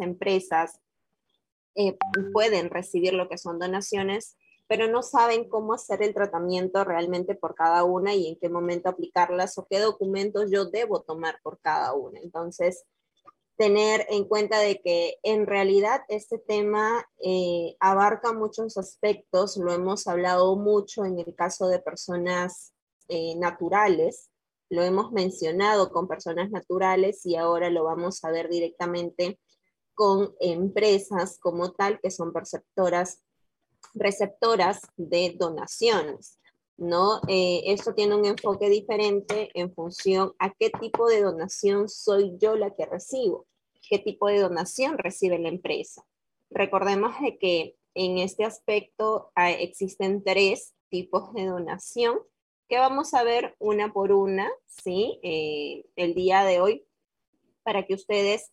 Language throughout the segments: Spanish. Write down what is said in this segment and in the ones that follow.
empresas eh, pueden recibir lo que son donaciones, pero no saben cómo hacer el tratamiento realmente por cada una y en qué momento aplicarlas o qué documentos yo debo tomar por cada una. Entonces, tener en cuenta de que en realidad este tema eh, abarca muchos aspectos, lo hemos hablado mucho en el caso de personas eh, naturales, lo hemos mencionado con personas naturales y ahora lo vamos a ver directamente con empresas como tal que son perceptoras receptoras de donaciones, ¿no? Eh, esto tiene un enfoque diferente en función a qué tipo de donación soy yo la que recibo, qué tipo de donación recibe la empresa. Recordemos que en este aspecto ah, existen tres tipos de donación que vamos a ver una por una, ¿sí? Eh, el día de hoy, para que ustedes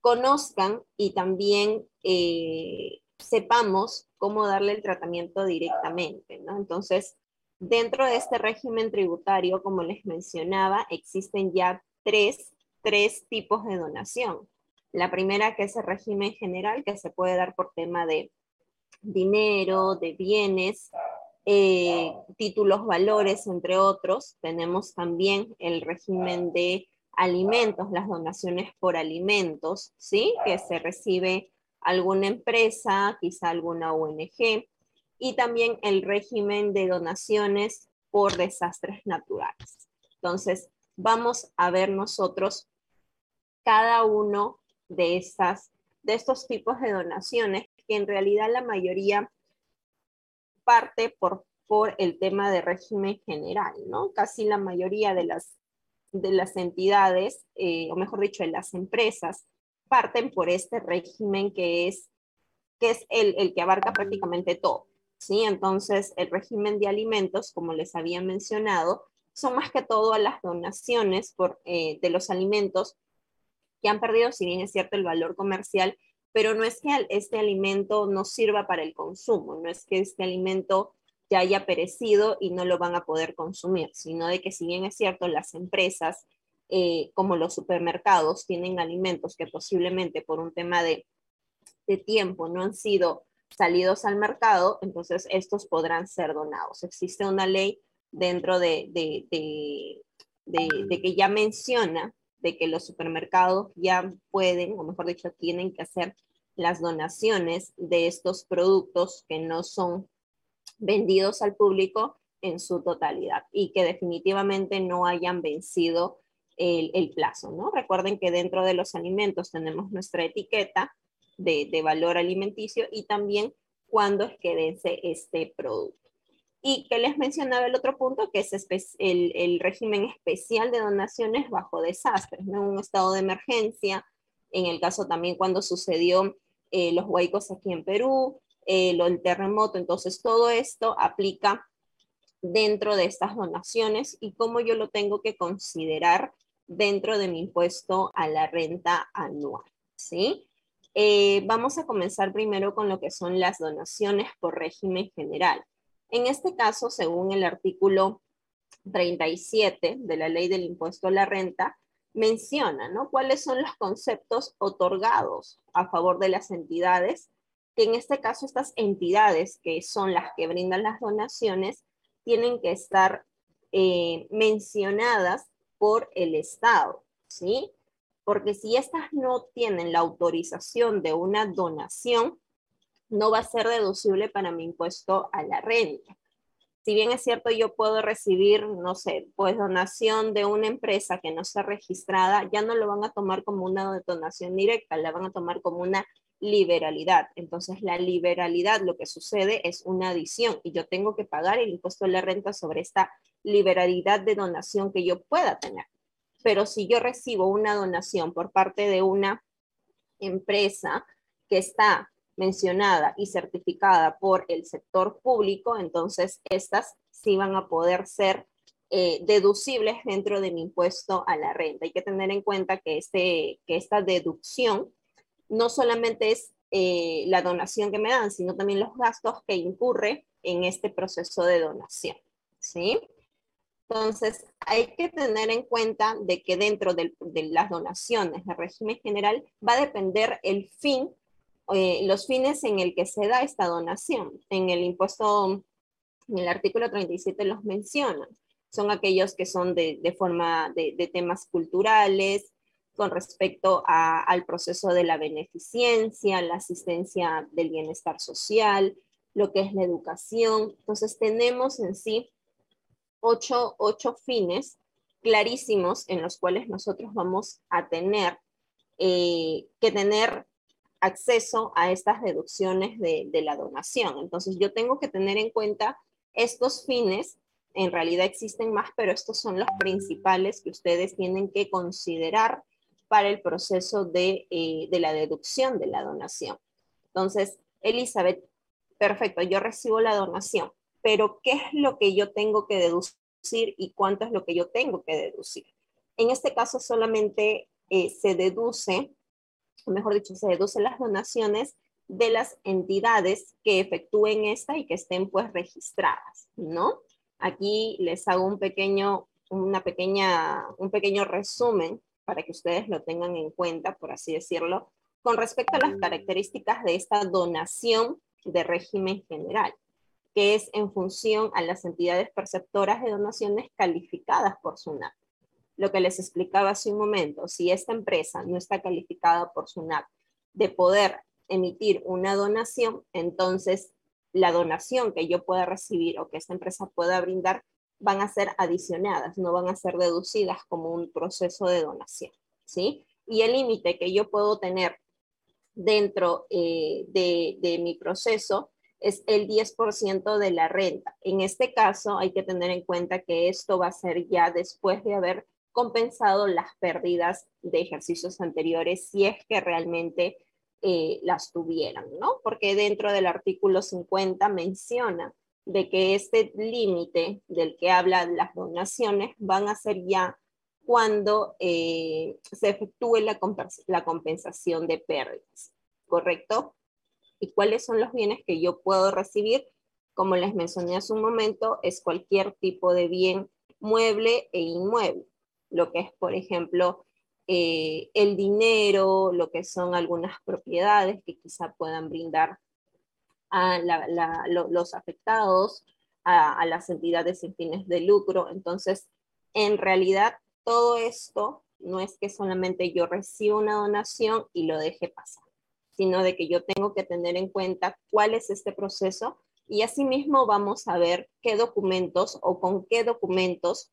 conozcan y también eh, sepamos cómo darle el tratamiento directamente. Entonces, dentro de este régimen tributario, como les mencionaba, existen ya tres, tres tipos de donación. La primera que es el régimen general, que se puede dar por tema de dinero, de bienes, eh, títulos, valores, entre otros. Tenemos también el régimen de alimentos, las donaciones por alimentos, ¿sí? Que se recibe alguna empresa, quizá alguna ONG, y también el régimen de donaciones por desastres naturales. Entonces, vamos a ver nosotros cada uno de, estas, de estos tipos de donaciones, que en realidad la mayoría parte por, por el tema de régimen general, ¿no? Casi la mayoría de las, de las entidades, eh, o mejor dicho, de las empresas, parten por este régimen que es, que es el, el que abarca prácticamente todo. ¿sí? Entonces, el régimen de alimentos, como les había mencionado, son más que todo a las donaciones por, eh, de los alimentos que han perdido, si bien es cierto, el valor comercial, pero no es que este alimento no sirva para el consumo, no es que este alimento ya haya perecido y no lo van a poder consumir, sino de que si bien es cierto, las empresas eh, como los supermercados tienen alimentos que posiblemente por un tema de, tiempo no han sido salidos al mercado, entonces estos podrán ser donados. Existe una ley dentro de, de, de, que ya menciona de que los supermercados ya pueden, o mejor dicho, tienen que hacer las donaciones de estos productos que no son vendidos al público en su totalidad y que definitivamente no hayan vencido el, plazo, ¿no? Recuerden que dentro de los alimentos tenemos nuestra etiqueta de, valor alimenticio y también cuándo es que vence este producto. Y que les mencionaba el otro punto, que es el, régimen especial de donaciones bajo desastres, ¿no? Un estado de emergencia, en el caso también cuando sucedió eh, los huaicos aquí en Perú, eh, el terremoto, entonces todo esto aplica dentro de estas donaciones y cómo yo lo tengo que considerar dentro de mi impuesto a la renta anual, ¿sí? Eh, vamos a comenzar primero con lo que son las donaciones por régimen general. En este caso, según el artículo 37 de la ley del impuesto a la renta, menciona, ¿no? ¿Cuáles son los conceptos otorgados a favor de las entidades? Que en este caso estas entidades, que son las que brindan las donaciones, tienen que estar eh, mencionadas por el Estado, ¿sí? Porque si estas no tienen la autorización de una donación, no va a ser deducible para mi impuesto a la renta. Si bien es cierto, yo puedo recibir, no sé, pues donación de una empresa que no está registrada, ya no lo van a tomar como una donación directa, la van a tomar como una liberalidad. Entonces, la liberalidad, lo que sucede es una adición y yo tengo que pagar el impuesto de la renta sobre esta liberalidad de donación que yo pueda tener. Pero si yo recibo una donación por parte de una empresa que está mencionada y certificada por el sector público, entonces estas sí van a poder ser eh, deducibles dentro de mi impuesto a la renta. Hay que tener en cuenta que, este, que esta deducción no solamente es eh, la donación que me dan, sino también los gastos que incurre en este proceso de donación. ¿sí? Entonces, hay que tener en cuenta de que dentro de, las donaciones del régimen general va a depender el fin, eh, los fines en el que se da esta donación. En el impuesto, en el artículo 37 los menciona. Son aquellos que son de, forma de, temas culturales, con respecto al proceso de la beneficencia, la asistencia del bienestar social, lo que es la educación. Entonces tenemos en sí ocho, fines clarísimos en los cuales nosotros vamos a tener eh, que tener acceso a estas deducciones de, de, la donación. Entonces yo tengo que tener en cuenta estos fines, en realidad existen más, pero estos son los principales que ustedes tienen que considerar para el proceso de, eh, de la deducción de la donación. Entonces, Elizabeth, perfecto, yo recibo la donación, pero ¿qué es lo que yo tengo que deducir y cuánto es lo que yo tengo que deducir? En este caso solamente eh, se deduce, mejor dicho, se deducen las donaciones de las entidades que efectúen esta y que estén pues registradas, ¿no? Aquí les hago un pequeño, una pequeña, un pequeño resumen para que ustedes lo tengan en cuenta, por así decirlo, con respecto a las características de esta donación de régimen general, que es en función a las entidades perceptoras de donaciones calificadas por SUNAT. Lo que les explicaba hace un momento, si esta empresa no está calificada por SUNAT de poder emitir una donación, entonces la donación que yo pueda recibir o que esta empresa pueda brindar van a ser adicionadas, no van a ser deducidas como un proceso de donación, ¿sí? Y el límite que yo puedo tener dentro eh, de, mi proceso es el 10% de la renta. En este caso hay que tener en cuenta que esto va a ser ya después de haber compensado las pérdidas de ejercicios anteriores si es que realmente eh, las tuvieran, ¿no? Porque dentro del artículo 50 menciona de que este límite del que hablan las donaciones van a ser ya cuando eh, se efectúe la, la compensación de pérdidas, ¿correcto? ¿Y cuáles son los bienes que yo puedo recibir? Como les mencioné hace un momento, es cualquier tipo de bien mueble e inmueble, lo que es, por ejemplo, eh, el dinero, lo que son algunas propiedades que quizá puedan brindar a los afectados, a, las entidades sin fines de lucro. Entonces, en realidad, todo esto no es que solamente yo reciba una donación y lo deje pasar, sino de que yo tengo que tener en cuenta cuál es este proceso y asimismo vamos a ver qué documentos o con qué documentos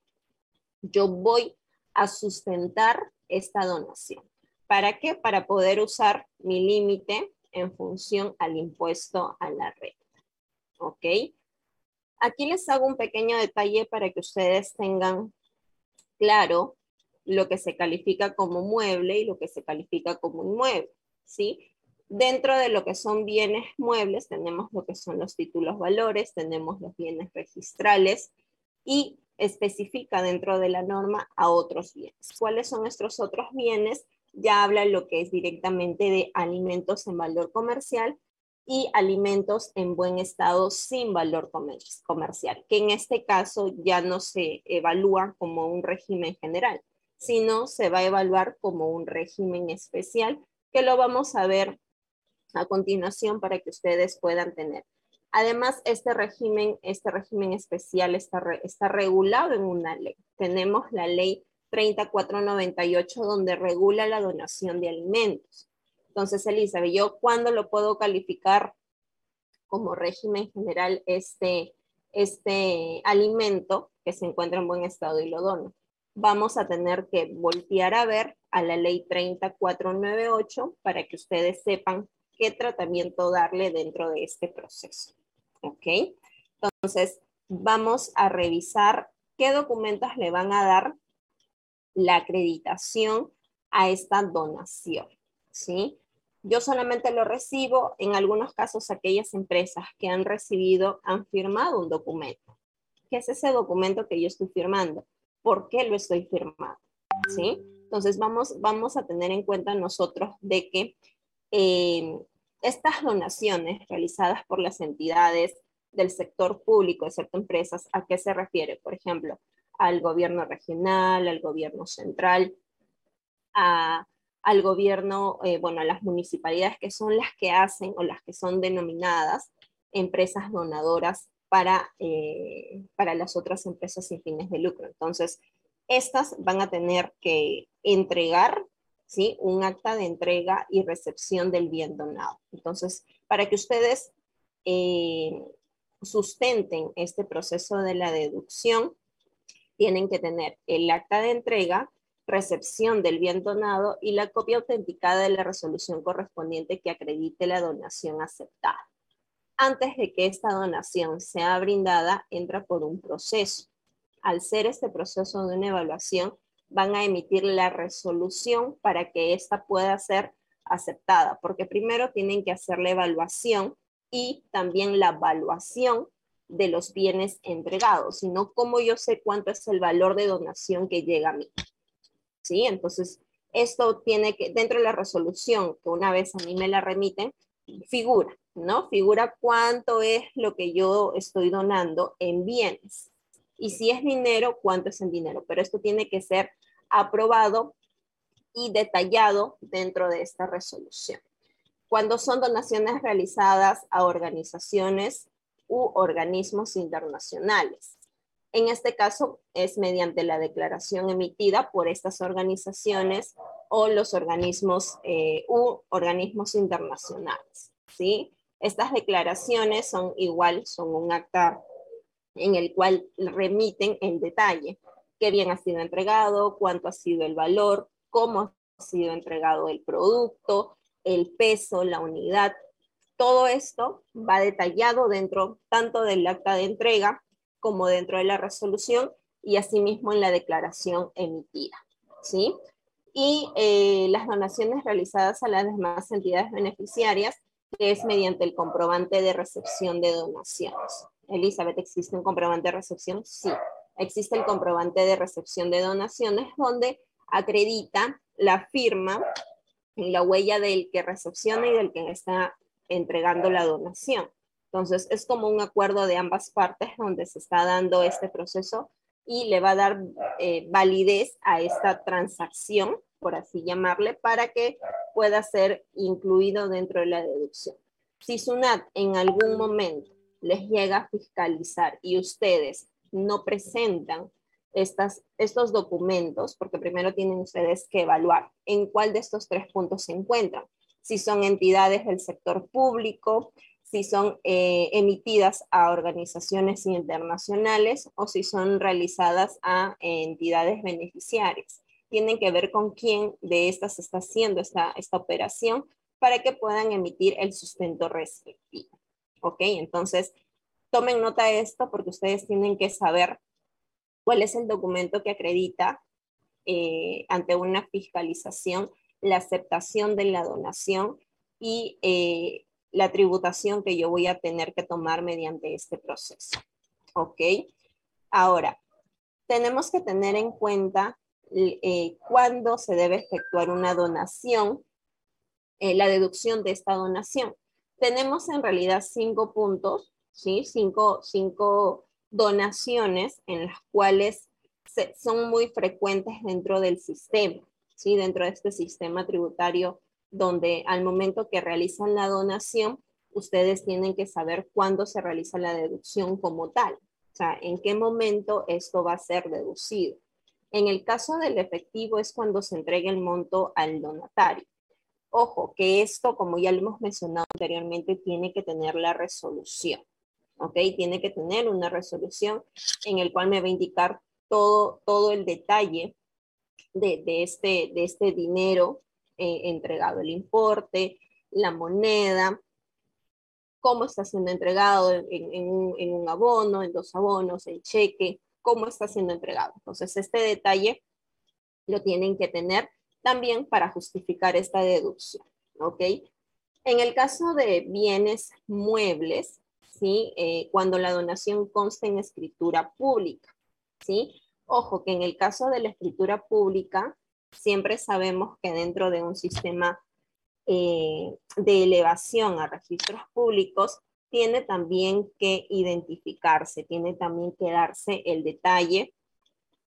yo voy a sustentar esta donación. ¿Para qué? Para poder usar mi límite en función al impuesto a la renta. ¿Ok? Aquí les hago un pequeño detalle para que ustedes tengan claro lo que se califica como mueble y lo que se califica como inmueble, ¿sí? Dentro de lo que son bienes muebles tenemos lo que son los títulos valores, tenemos los bienes registrales y especifica dentro de la norma a otros bienes. ¿Cuáles son estos otros bienes? Ya habla lo que es directamente de alimentos en valor comercial y alimentos en buen estado sin valor comercial, que en este caso ya no se evalúa como un régimen general, sino se va a evaluar como un régimen especial, que lo vamos a ver a continuación para que ustedes puedan tener. Además, este régimen, este régimen especial está, está regulado en una ley. Tenemos la ley 3498 donde regula la donación de alimentos. Entonces, Elizabeth, ¿yo cuándo lo puedo calificar como régimen general este, este alimento que se encuentra en buen estado y lo dono? Vamos a tener que voltear a ver a la ley 3498 para que ustedes sepan qué tratamiento darle dentro de este proceso. ¿Ok? Entonces, vamos a revisar qué documentos le van a dar la acreditación a esta donación, ¿sí? Yo solamente lo recibo, en algunos casos aquellas empresas que han recibido han firmado un documento. ¿Qué es ese documento que yo estoy firmando? ¿Por qué lo estoy firmando? ¿Sí? Entonces vamos, vamos a tener en cuenta nosotros de que eh, estas donaciones realizadas por las entidades del sector público, excepto empresas, ¿a qué se refiere? Por ejemplo, al gobierno regional, al gobierno central, al gobierno, eh, bueno, a las municipalidades que son las que hacen o las que son denominadas empresas donadoras para, eh, para las otras empresas sin fines de lucro. Entonces, estas van a tener que entregar ¿sí? un acta de entrega y recepción del bien donado. Entonces, para que ustedes eh, sustenten este proceso de la deducción, tienen que tener el acta de entrega, recepción del bien donado y la copia autenticada de la resolución correspondiente que acredite la donación aceptada. Antes de que esta donación sea brindada, entra por un proceso. Al ser este proceso de una evaluación, van a emitir la resolución para que ésta pueda ser aceptada, porque primero tienen que hacer la evaluación y también la evaluación de los bienes entregados, sino cómo yo sé cuánto es el valor de donación que llega a mí. ¿Sí? Entonces, esto tiene que, dentro de la resolución, que una vez a mí me la remiten, figura, ¿no? Figura cuánto es lo que yo estoy donando en bienes. Y si es dinero, cuánto es en dinero. Pero esto tiene que ser aprobado y detallado dentro de esta resolución. Cuando son donaciones realizadas a organizaciones u organismos internacionales. En este caso es mediante la declaración emitida por estas organizaciones o los organismos eh, u organismos internacionales. ¿sí? Estas declaraciones son igual, son un acta en el cual remiten en detalle qué bien ha sido entregado, cuánto ha sido el valor, cómo ha sido entregado el producto, el peso, la unidad. Todo esto va detallado dentro tanto del acta de entrega como dentro de la resolución y asimismo en la declaración emitida. ¿sí? Y eh, las donaciones realizadas a las demás entidades beneficiarias, que es mediante el comprobante de recepción de donaciones. Elizabeth, ¿existe un comprobante de recepción? Sí existe el comprobante de recepción de donaciones donde acredita la firma y la huella del que recepciona y del que está entregando la donación. Entonces, es como un acuerdo de ambas partes donde se está dando este proceso y le va a dar eh, validez a esta transacción, por así llamarle, para que pueda ser incluido dentro de la deducción. Si SUNAT en algún momento les llega a fiscalizar y ustedes no presentan estas, estos documentos, porque primero tienen ustedes que evaluar en cuál de estos tres puntos se encuentran. Si son entidades del sector público, si son eh, emitidas a organizaciones internacionales o si son realizadas a entidades beneficiarias. Tienen que ver con quién de estas está haciendo esta, esta operación para que puedan emitir el sustento respectivo. ¿Ok? Entonces, Tomen nota de esto porque ustedes tienen que saber cuál es el documento que acredita eh, ante una fiscalización la aceptación de la donación y eh, la tributación que yo voy a tener que tomar mediante este proceso. ¿Ok? Ahora, tenemos que tener en cuenta eh, cuándo se debe efectuar una donación, la deducción de esta donación. Tenemos en realidad cinco puntos ¿sí? Cinco, cinco donaciones en las cuales son muy frecuentes dentro del sistema, ¿sí? Dentro de este sistema tributario donde al momento que realizan la donación, ustedes tienen que saber cuándo se realiza la deducción como tal. O sea, en qué momento esto va a ser deducido. En el caso del efectivo es cuando se entrega el monto al donatario. Ojo, que esto, como ya lo hemos mencionado anteriormente, tiene que tener la resolución. ¿ok? Tiene que tener una resolución en el cual me va a indicar todo, todo el detalle de, este, de este dinero eh, entregado, el importe, la moneda, cómo está siendo entregado en, un, abono, en dos abonos, en cheque, cómo está siendo entregado. Entonces, este detalle lo tienen que tener también para justificar esta deducción, ¿ok? En el caso de bienes muebles, ¿sí? Eh, cuando la donación consta en escritura pública, ¿sí? Ojo que en el caso de la escritura pública, siempre sabemos que dentro de un sistema eh, de elevación a registros públicos, tiene también que identificarse, tiene también que darse el detalle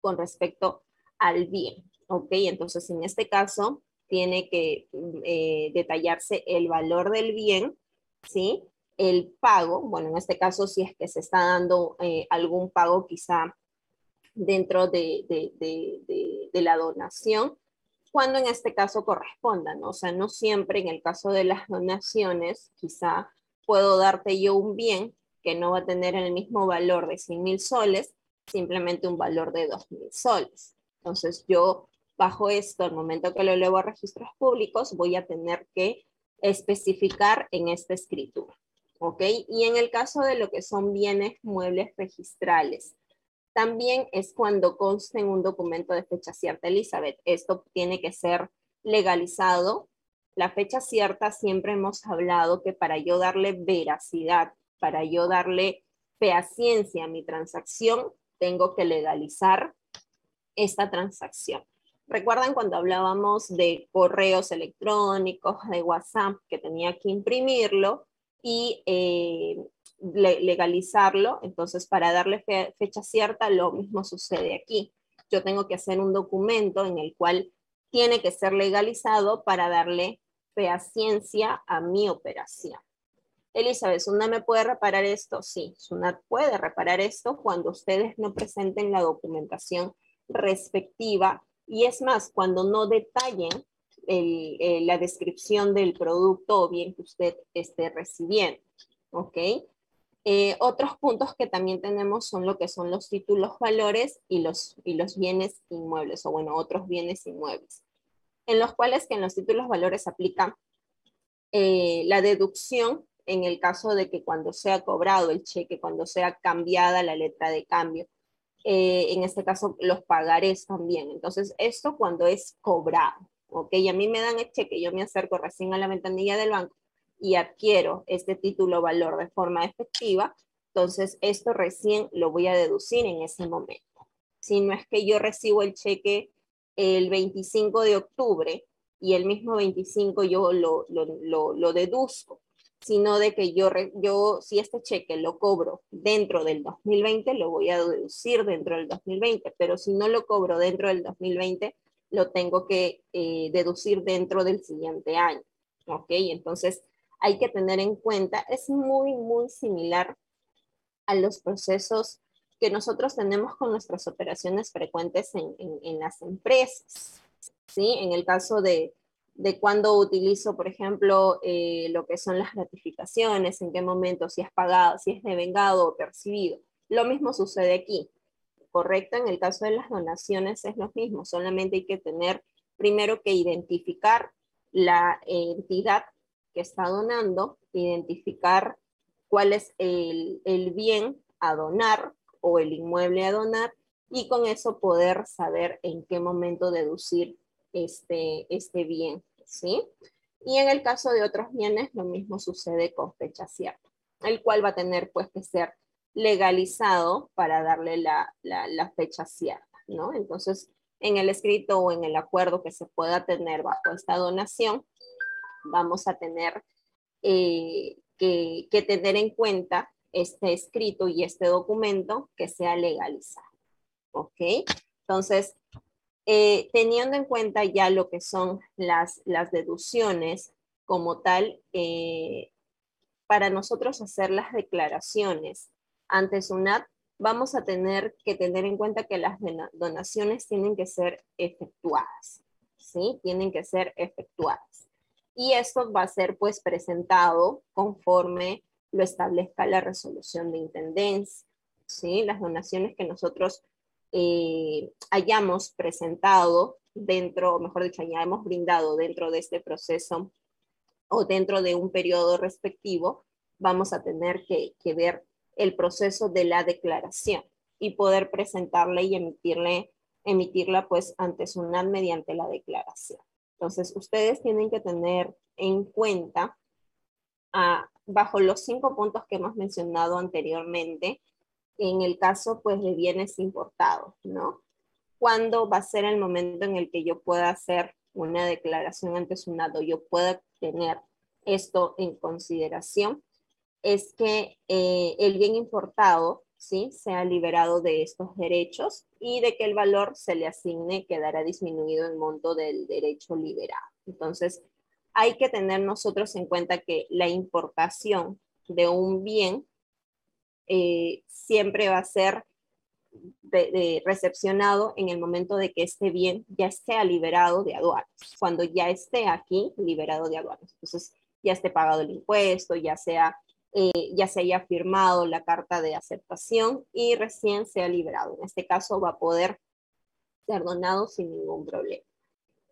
con respecto al bien. ¿Ok? Entonces, en este caso, tiene que eh, detallarse el valor del bien, ¿sí? El pago, bueno, en este caso, si es que se está dando eh, algún pago quizá dentro de, la donación, cuando en este caso corresponda, ¿no? O sea, no siempre en el caso de las donaciones, quizá puedo darte yo un bien que no va a tener el mismo valor de 100 mil soles, simplemente un valor de 2 mil soles. Entonces yo bajo esto, al momento que lo elevo a registros públicos, voy a tener que especificar en esta escritura. ¿Ok? Y en el caso de lo que son bienes muebles registrales, también es cuando conste en un documento de fecha cierta, Elizabeth. Esto tiene que ser legalizado. La fecha cierta siempre hemos hablado que para yo darle veracidad, para yo darle fehaciencia a mi transacción, tengo que legalizar esta transacción. ¿Recuerdan cuando hablábamos de correos electrónicos, de WhatsApp, que tenía que imprimirlo y eh, legalizarlo? Entonces, para darle fecha cierta, lo mismo sucede aquí. Yo tengo que hacer un documento en el cual tiene que ser legalizado para darle fehaciencia a mi operación. Elizabeth, ¿Suna me puede reparar esto? Sí, Suna puede reparar esto cuando ustedes no presenten la documentación respectiva y es más, cuando no detallen eh, la descripción del producto o bien que usted esté recibiendo. ¿Ok? Eh, otros puntos que también tenemos son lo que son los títulos valores y los, y los bienes inmuebles, o bueno, otros bienes inmuebles, en los cuales que en los títulos valores aplica eh, la deducción en el caso de que cuando sea cobrado el cheque, cuando sea cambiada la letra de cambio, eh, en este caso los pagarés también. Entonces, esto cuando es cobrado, ¿ok? A mí me dan el cheque, yo me acerco recién a la ventanilla del banco y adquiero este título valor de forma efectiva, entonces esto recién lo voy a deducir en ese momento. Si no es que yo recibo el cheque el 25 de octubre y el mismo 25 yo lo, lo, lo, lo deduzco sino de que yo, yo, si este cheque lo cobro dentro del 2020, lo voy a deducir dentro del 2020, pero si no lo cobro dentro del 2020, lo tengo que eh, deducir dentro del siguiente año. ¿Ok? Entonces, hay que tener en cuenta, es muy, muy similar a los procesos que nosotros tenemos con nuestras operaciones frecuentes en, en, las empresas. ¿sí? En el caso de, de cuándo utilizo, por ejemplo, eh, lo que son las gratificaciones, en qué momento, si es pagado, si es devengado o percibido. Lo mismo sucede aquí, ¿correcto? En el caso de las donaciones es lo mismo, solamente hay que tener primero que identificar la entidad está donando, identificar cuál es el, el bien a donar o el inmueble a donar y con eso poder saber en qué momento deducir este, este bien, ¿sí? Y en el caso de otros bienes, lo mismo sucede con fecha cierta, el cual va a tener pues que ser legalizado para darle la, la, fecha cierta, ¿no? Entonces, en el escrito o en el acuerdo que se pueda tener bajo esta donación, vamos a tener eh, que, tener en cuenta este escrito y este documento que sea legalizado. ¿Ok? Entonces, eh, teniendo en cuenta ya lo que son las, las deducciones como tal, eh, para nosotros hacer las declaraciones ante SUNAT, vamos a tener que tener en cuenta que las donaciones tienen que ser efectuadas, ¿sí? Tienen que ser efectuadas. Y esto va a ser pues presentado conforme lo establezca la resolución de intendencia, ¿sí? Las donaciones que nosotros eh, hayamos presentado dentro, mejor dicho, hayamos brindado dentro de este proceso o dentro de un periodo respectivo, vamos a tener que, ver el proceso de la declaración y poder presentarla y emitirle, emitirla pues ante SUNAT mediante la declaración. Entonces, ustedes tienen que tener en cuenta, ah, bajo los cinco puntos que hemos mencionado anteriormente, en el caso pues de bienes importados, ¿no? ¿Cuándo va a ser el momento en el que yo pueda hacer una declaración ante SUNAT yo pueda tener esto en consideración? Es que eh, el bien importado ¿sí? sea liberado de estos derechos y de que el valor se le asigne quedará disminuido el monto del derecho liberado. Entonces, hay que tener nosotros en cuenta que la importación de un bien eh, siempre va a ser recepcionado en el momento de que este bien ya esté liberado de aduanas, cuando ya esté aquí liberado de aduanas. Entonces, ya esté pagado el impuesto, ya sea eh, ya se haya firmado la carta de aceptación y recién sea liberado. En este caso va a poder ser donado sin ningún problema.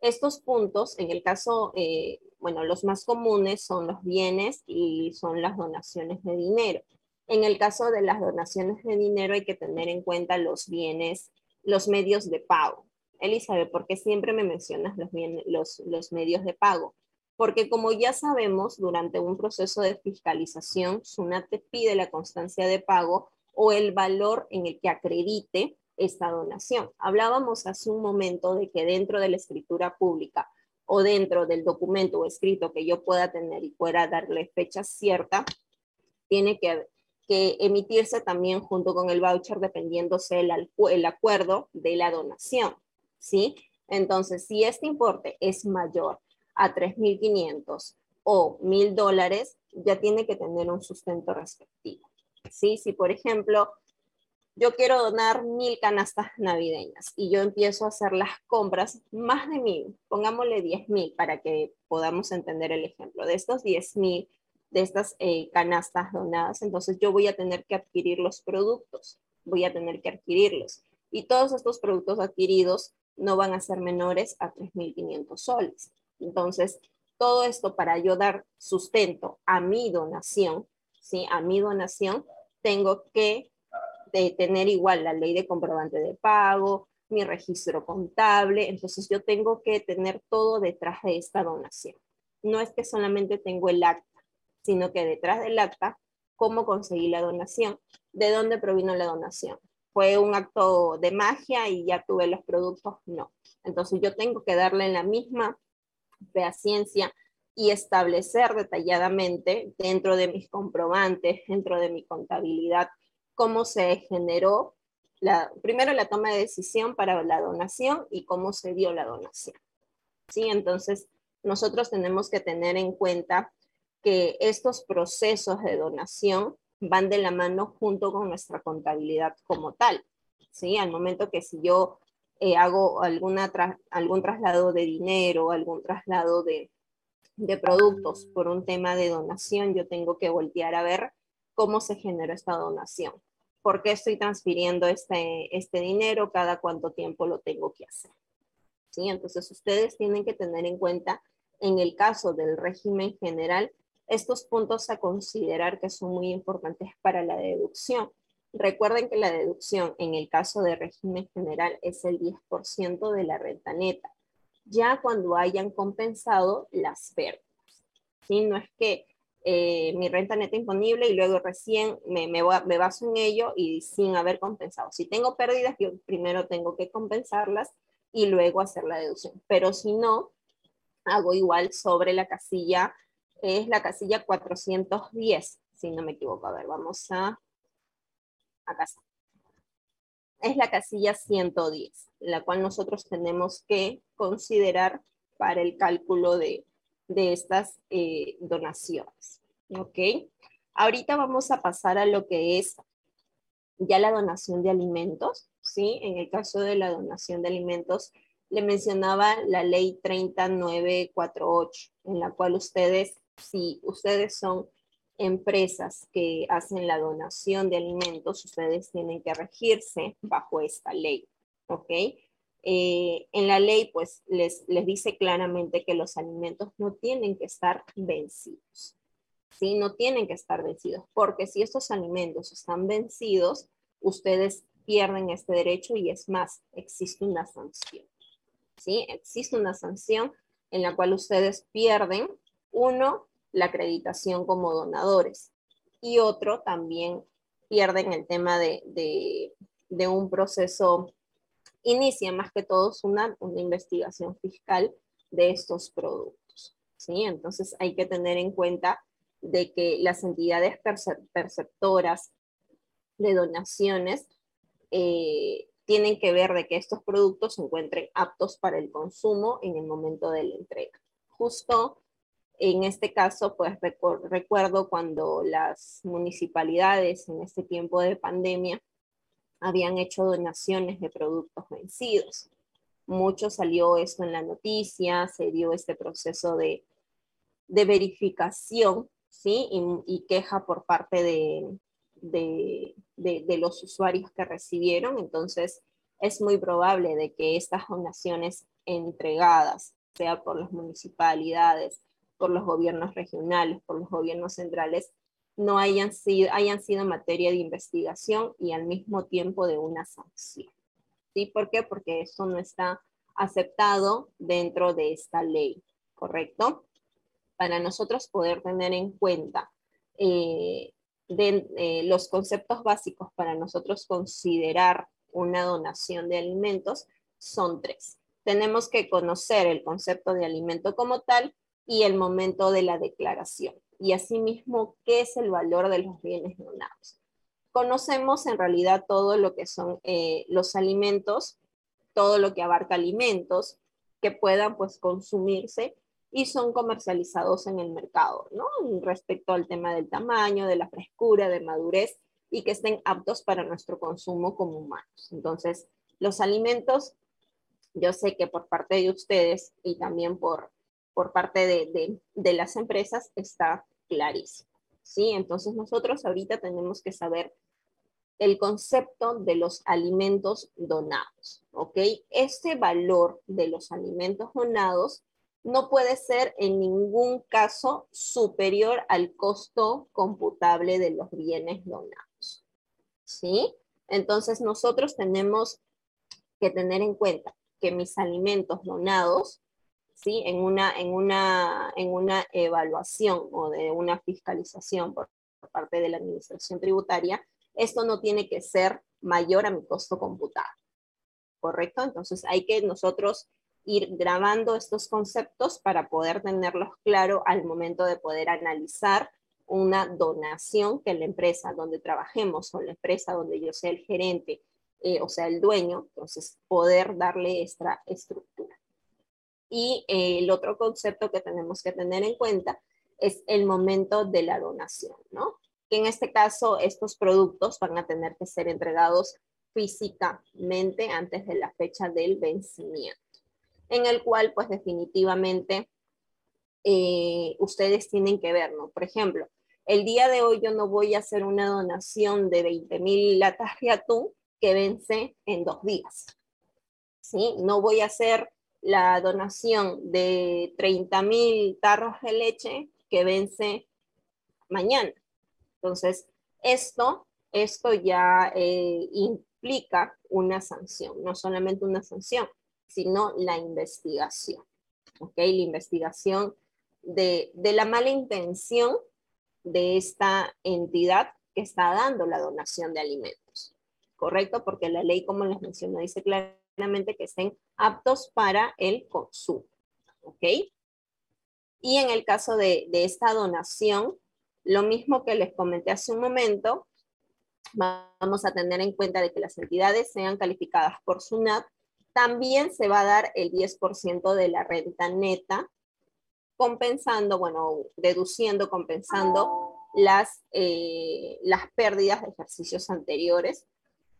Estos puntos, en el caso, eh, bueno, los más comunes son los bienes y son las donaciones de dinero. En el caso de las donaciones de dinero hay que tener en cuenta los bienes, los medios de pago. Elizabeth, ¿por qué siempre me mencionas los, los, los medios de pago? Porque como ya sabemos, durante un proceso de fiscalización, SUNAT te pide la constancia de pago o el valor en el que acredite esta donación. Hablábamos hace un momento de que dentro de la escritura pública o dentro del documento o escrito que yo pueda tener y pueda darle fecha cierta, tiene que, emitirse también junto con el voucher dependiéndose el, el acuerdo de la donación, ¿sí? Entonces, si este importe es mayor a 3.500 o 1.000 dólares, ya tiene que tener un sustento respectivo. ¿sí? Si, por ejemplo, yo quiero donar mil canastas navideñas y yo empiezo a hacer las compras, más de mil, pongámosle 10.000 para que podamos entender el ejemplo. De estos 10.000, de estas eh, canastas donadas, entonces yo voy a tener que adquirir los productos, voy a tener que adquirirlos. Y todos estos productos adquiridos no van a ser menores a 3.500 soles. Entonces, todo esto para yo dar sustento a mi donación, ¿sí? A mi donación, tengo que tener igual la ley de comprobante de pago, mi registro contable, entonces yo tengo que tener todo detrás de esta donación. No es que solamente tengo el acta, sino que detrás del acta, cómo conseguí la donación, de dónde provino la donación. ¿Fue un acto de magia y ya tuve los productos? No. Entonces yo tengo que darle la misma ciencia y establecer detalladamente dentro de mis comprobantes, dentro de mi contabilidad, cómo se generó la, primero la toma de decisión para la donación y cómo se dio la donación. ¿Sí? Entonces, nosotros tenemos que tener en cuenta que estos procesos de donación van de la mano junto con nuestra contabilidad como tal. ¿Sí? Al momento que si yo eh, hago alguna algún traslado de dinero, algún traslado de, de productos por un tema de donación, yo tengo que voltear a ver cómo se genera esta donación. ¿Por qué estoy transfiriendo este, este dinero? ¿Cada cuánto tiempo lo tengo que hacer? ¿Sí? Entonces, ustedes tienen que tener en cuenta, en el caso del régimen general, estos puntos a considerar que son muy importantes para la deducción. Recuerden que la deducción en el caso de régimen general es el 10% de la renta neta, ya cuando hayan compensado las pérdidas. ¿sí? No es que eh, mi renta neta imponible y luego recién me, baso en ello y sin haber compensado. Si tengo pérdidas, yo primero tengo que compensarlas y luego hacer la deducción. Pero si no, hago igual sobre la casilla, es la casilla 410, si no me equivoco. A ver, vamos a acá está. Es la casilla 110, la cual nosotros tenemos que considerar para el cálculo de, estas eh, donaciones. ¿Ok? Ahorita vamos a pasar a lo que es ya la donación de alimentos, ¿sí? En el caso de la donación de alimentos, le mencionaba la ley 3948, en la cual ustedes, si ustedes son empresas que hacen la donación de alimentos, ustedes tienen que regirse bajo esta ley, ¿ok? Eh, en la ley, pues, les, les dice claramente que los alimentos no tienen que estar vencidos, ¿sí? No tienen que estar vencidos, porque si estos alimentos están vencidos, ustedes pierden este derecho y es más, existe una sanción, ¿sí? Existe una sanción en la cual ustedes pierden, uno, la acreditación como donadores. Y otro también pierden el tema de, de, un proceso, inicia más que todo una, una investigación fiscal de estos productos. ¿sí? Entonces hay que tener en cuenta de que las entidades perceptoras de donaciones eh, tienen que ver de que estos productos se encuentren aptos para el consumo en el momento de la entrega. Justo en este caso, pues recuerdo cuando las municipalidades en este tiempo de pandemia habían hecho donaciones de productos vencidos. Mucho salió esto en la noticia, se dio este proceso de, verificación ¿sí? y, queja por parte de, de, los usuarios que recibieron. Entonces, es muy probable de que estas donaciones entregadas, sea por las municipalidades, por los gobiernos regionales, por los gobiernos centrales, no hayan sido, hayan sido materia de investigación y al mismo tiempo de una sanción. ¿Sí? ¿Por qué? Porque eso no está aceptado dentro de esta ley, ¿correcto? Para nosotros poder tener en cuenta eh, eh, los conceptos básicos para nosotros considerar una donación de alimentos son tres. Tenemos que conocer el concepto de alimento como tal y el momento de la declaración. Y asimismo, ¿qué es el valor de los bienes donados? Conocemos en realidad todo lo que son eh, los alimentos, todo lo que abarca alimentos que puedan pues consumirse y son comercializados en el mercado, ¿no? Respecto al tema del tamaño, de la frescura, de madurez y que estén aptos para nuestro consumo como humanos. Entonces, los alimentos, yo sé que por parte de ustedes y también por, por parte de, de, las empresas está clarísimo, ¿sí? Entonces, nosotros ahorita tenemos que saber el concepto de los alimentos donados, ¿ok? Este valor de los alimentos donados no puede ser en ningún caso superior al costo computable de los bienes donados. ¿Sí? Entonces nosotros tenemos que tener en cuenta que mis alimentos donados, ¿sí? En una, en una, en una evaluación o de una fiscalización por parte de la administración tributaria, esto no tiene que ser mayor a mi costo computable. ¿Correcto? Entonces hay que nosotros ir grabando estos conceptos para poder tenerlos claro al momento de poder analizar una donación que la empresa donde trabajemos o la empresa donde yo sea el gerente eh, o sea el dueño, entonces poder darle esta estructura. Y eh, el otro concepto que tenemos que tener en cuenta es el momento de la donación, ¿no? Que en este caso estos productos van a tener que ser entregados físicamente antes de la fecha del vencimiento en el cual pues definitivamente eh, ustedes tienen que ver, ¿no? Por ejemplo, el día de hoy yo no voy a hacer una donación de 20 mil latas de atún que vence en dos días, ¿sí? No voy a hacer la donación de 30 mil tarros de leche que vence mañana. Entonces, esto, esto ya eh, implica una sanción, no solamente una sanción, sino la investigación. ¿Ok? La investigación de, la mala intención de esta entidad que está dando la donación de alimentos. ¿Correcto? Porque la ley, como les mencioné, dice claramente que estén aptos para el consumo. ¿Ok? Y en el caso de, esta donación, lo mismo que les comenté hace un momento, vamos a tener en cuenta de que las entidades sean calificadas por SUNAT también se va a dar el 10% de la renta neta, compensando, bueno, deduciendo, compensando las, eh, las pérdidas de ejercicios anteriores,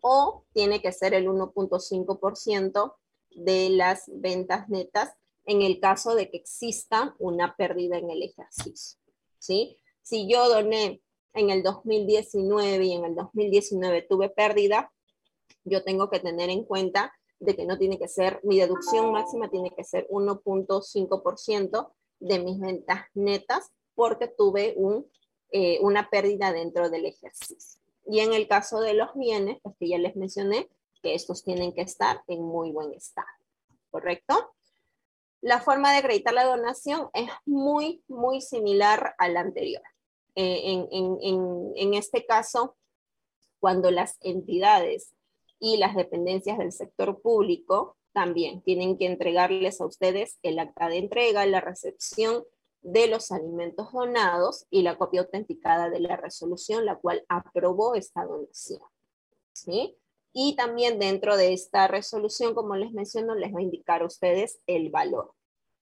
o tiene que ser el 1.5% de las ventas netas en el caso de que exista una pérdida en el ejercicio. ¿sí? Si yo doné en el 2019 y en el 2019 tuve pérdida, yo tengo que tener en cuenta de que no tiene que ser, mi deducción máxima tiene que ser 1.5% de mis ventas netas porque tuve un, eh, una pérdida dentro del ejercicio. Y en el caso de los bienes, pues que ya les mencioné, que estos tienen que estar en muy buen estado, ¿correcto? La forma de acreditar la donación es muy, muy similar a la anterior. Eh, en, en, en, en este caso, cuando las entidades y las dependencias del sector público también tienen que entregarles a ustedes el acta de entrega, la recepción de los alimentos donados y la copia autenticada de la resolución, la cual aprobó esta donación. ¿sí? Y también dentro de esta resolución, como les menciono, les va a indicar a ustedes el valor,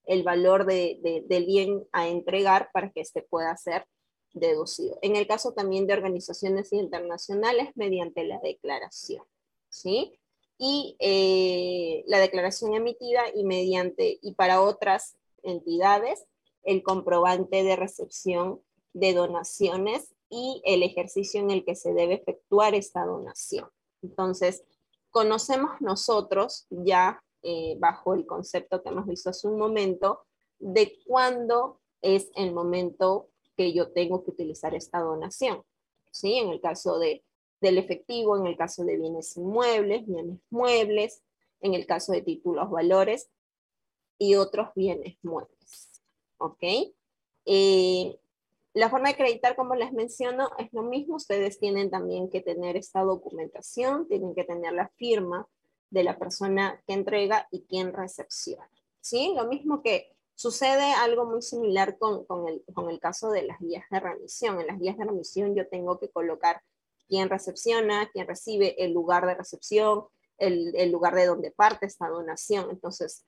el valor de, del bien a entregar para que este pueda ser deducido. En el caso también de organizaciones internacionales, mediante la declaración. ¿sí? Y eh, la declaración emitida y mediante, y para otras entidades, el comprobante de recepción de donaciones y el ejercicio en el que se debe efectuar esta donación. Entonces, conocemos nosotros ya eh, bajo el concepto que hemos visto hace un momento de cuándo es el momento que yo tengo que utilizar esta donación. ¿Sí? En el caso de, del efectivo, en el caso de bienes inmuebles, bienes muebles, en el caso de títulos valores y otros bienes muebles. ¿Ok? Eh, la forma de acreditar, como les menciono, es lo mismo. Ustedes tienen también que tener esta documentación, tienen que tener la firma de la persona que entrega y quien recepciona. ¿Sí? Lo mismo que sucede algo muy similar con, con, el, con el caso de las guías de remisión. En las guías de remisión yo tengo que colocar quién recepciona, quién recibe, el lugar de recepción, el, el lugar de donde parte esta donación. Entonces,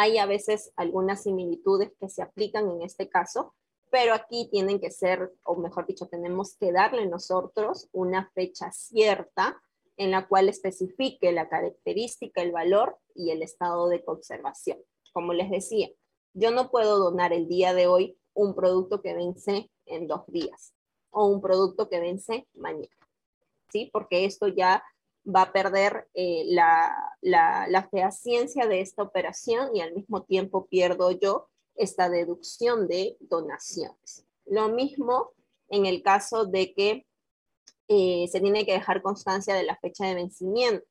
hay a veces algunas similitudes que se aplican en este caso, pero aquí tienen que ser, o mejor dicho, tenemos que darle nosotros una fecha cierta en la cual especifique la característica, el valor y el estado de conservación. Como les decía, yo no puedo donar el día de hoy un producto que vence en dos días o un producto que vence mañana, ¿sí? Porque esto ya va a perder eh, la, la, la fehaciencia de esta operación y al mismo tiempo pierdo yo esta deducción de donaciones. Lo mismo en el caso de que eh, se tiene que dejar constancia de la fecha de vencimiento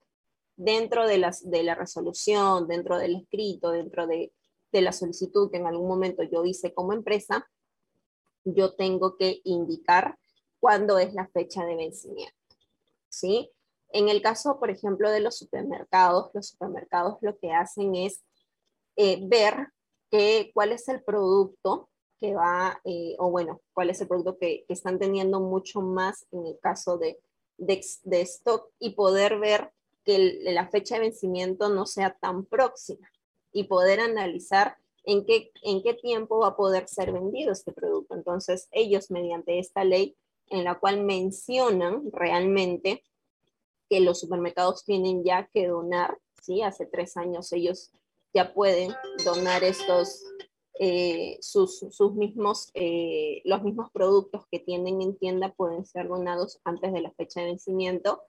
dentro de, las, de la resolución, dentro del escrito, dentro de, de la solicitud que en algún momento yo hice como empresa, yo tengo que indicar cuándo es la fecha de vencimiento. ¿Sí? En el caso, por ejemplo, de los supermercados, los supermercados lo que hacen es eh, ver que, cuál es el producto que va, eh, o bueno, cuál es el producto que, están teniendo mucho más en el caso de, de, stock y poder ver que la fecha de vencimiento no sea tan próxima y poder analizar en qué, en qué tiempo va a poder ser vendido este producto. Entonces, ellos mediante esta ley en la cual mencionan realmente que los supermercados tienen ya que donar, ¿sí? Hace tres años ellos ya pueden donar estos, eh, sus, sus, mismos, eh, los mismos productos que tienen en tienda pueden ser donados antes de la fecha de vencimiento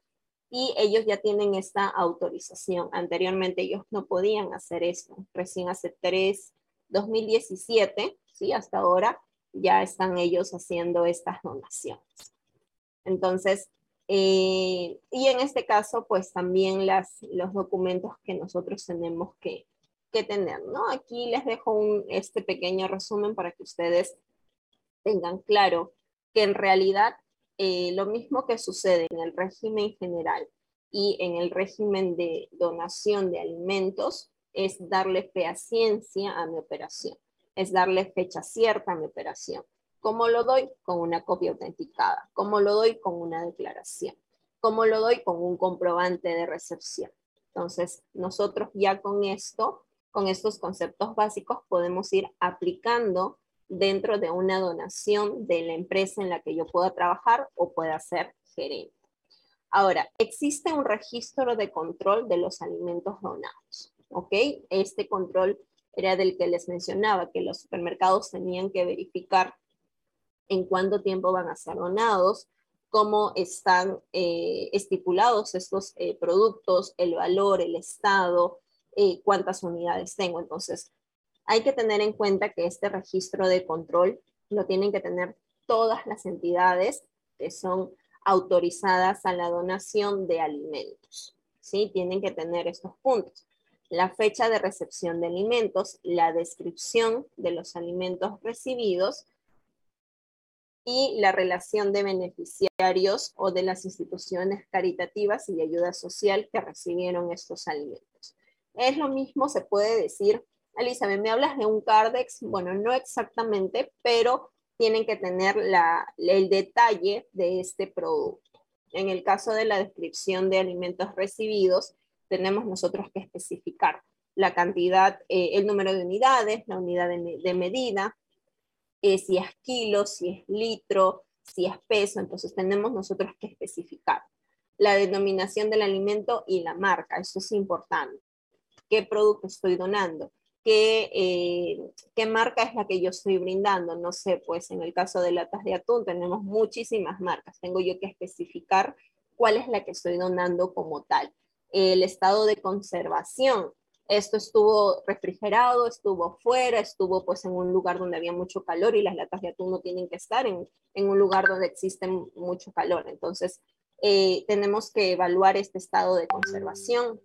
y ellos ya tienen esta autorización. Anteriormente ellos no podían hacer esto. Recién hace tres, 2017, ¿sí? Hasta ahora ya están ellos haciendo estas donaciones. Entonces, eh, y en este caso, pues también las, los documentos que nosotros tenemos que, que tener, ¿no? Aquí les dejo un, este pequeño resumen para que ustedes tengan claro que en realidad eh, lo mismo que sucede en el régimen general y en el régimen de donación de alimentos es darle fehaciencia a mi operación, es darle fecha cierta a mi operación. ¿Cómo lo doy? Con una copia autenticada. ¿Cómo lo doy? Con una declaración. ¿Cómo lo doy? Con un comprobante de recepción. Entonces, nosotros ya con esto, con estos conceptos básicos, podemos ir aplicando dentro de una donación de la empresa en la que yo pueda trabajar o pueda ser gerente. Ahora, existe un registro de control de los alimentos donados, ¿ok? Este control era del que les mencionaba, que los supermercados tenían que verificar en cuánto tiempo van a ser donados, cómo están eh, estipulados estos eh, productos, el valor, el estado, eh, cuántas unidades tengo. Entonces, hay que tener en cuenta que este registro de control lo tienen que tener todas las entidades que son autorizadas a la donación de alimentos. ¿sí? Tienen que tener estos puntos. La fecha de recepción de alimentos, la descripción de los alimentos recibidos, y la relación de beneficiarios o de las instituciones caritativas y de ayuda social que recibieron estos alimentos. Es lo mismo, se puede decir, Elizabeth, ¿me hablas de un Cardex? Bueno, no exactamente, pero tienen que tener el detalle de este producto. En el caso de la descripción de alimentos recibidos, tenemos nosotros que especificar la cantidad, eh, el número de unidades, la unidad de, medida, eh, si es kilo, si es litro, si es peso, entonces tenemos nosotros que especificar la denominación del alimento y la marca, eso es importante. ¿Qué producto estoy donando? ¿Qué, eh, ¿Qué marca es la que yo estoy brindando? No sé, pues en el caso de latas de atún tenemos muchísimas marcas, tengo yo que especificar cuál es la que estoy donando como tal. El estado de conservación, esto estuvo refrigerado, estuvo fuera, estuvo pues en un lugar donde había mucho calor y las latas de atún no tienen que estar en, un lugar donde existe mucho calor. Entonces, eh, tenemos que evaluar este estado de conservación,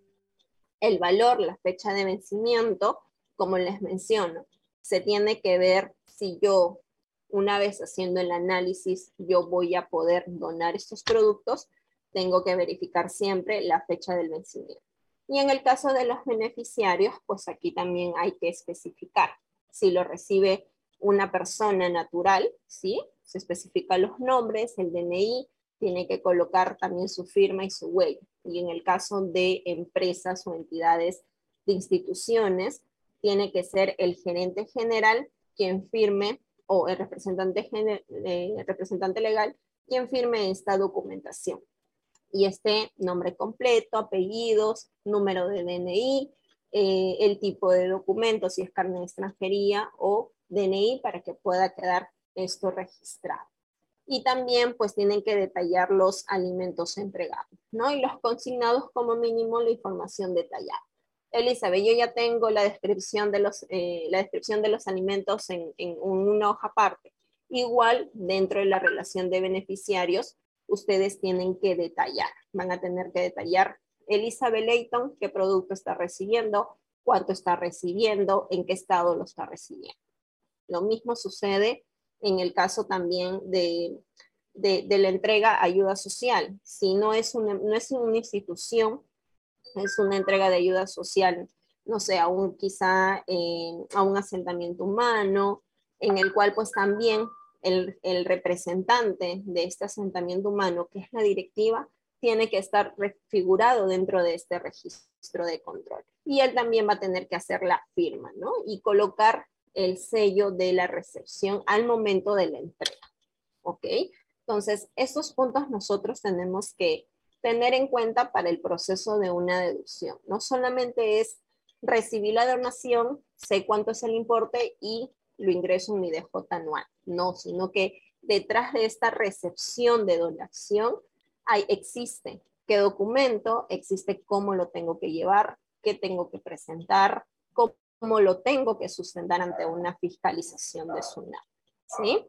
el valor, la fecha de vencimiento, como les menciono. Se tiene que ver si yo, una vez haciendo el análisis, yo voy a poder donar estos productos, tengo que verificar siempre la fecha del vencimiento. Y en el caso de los beneficiarios, pues aquí también hay que especificar si lo recibe una persona natural, ¿sí? Se especifican los nombres, el DNI, tiene que colocar también su firma y su huella. Y en el caso de empresas o entidades de instituciones, tiene que ser el gerente general quien firme o el representante, eh, representante legal quien firme esta documentación y este nombre completo, apellidos, número de DNI, eh, el tipo de documento, si es carne de extranjería o DNI, para que pueda quedar esto registrado. Y también pues tienen que detallar los alimentos entregados, ¿no? Y los consignados como mínimo la información detallada. Elizabeth, yo ya tengo la descripción de los, eh, la descripción de los alimentos en, en una hoja aparte. Igual, dentro de la relación de beneficiarios, ustedes tienen que detallar. Van a tener que detallar Elizabeth Layton, qué producto está recibiendo, cuánto está recibiendo, en qué estado lo está recibiendo. Lo mismo sucede en el caso también de, de, la entrega ayuda social. Si no es, una, no es una institución, es una entrega de ayuda social, no sé, a un, quizá eh, a un asentamiento humano, en el cual pues también el, representante de este asentamiento humano, que es la directiva, tiene que estar figurado dentro de este registro de control. Y él también va a tener que hacer la firma, ¿no? Y colocar el sello de la recepción al momento de la entrega. ¿Ok? Entonces, estos puntos nosotros tenemos que tener en cuenta para el proceso de una deducción. No solamente es recibir la donación, sé cuánto es el importe y lo ingreso en mi DJ anual. No, sino que detrás de esta recepción de donación hay, existe qué documento, existe cómo lo tengo que llevar, qué tengo que presentar, cómo lo tengo que sustentar ante una fiscalización de SUNAT. ¿Sí?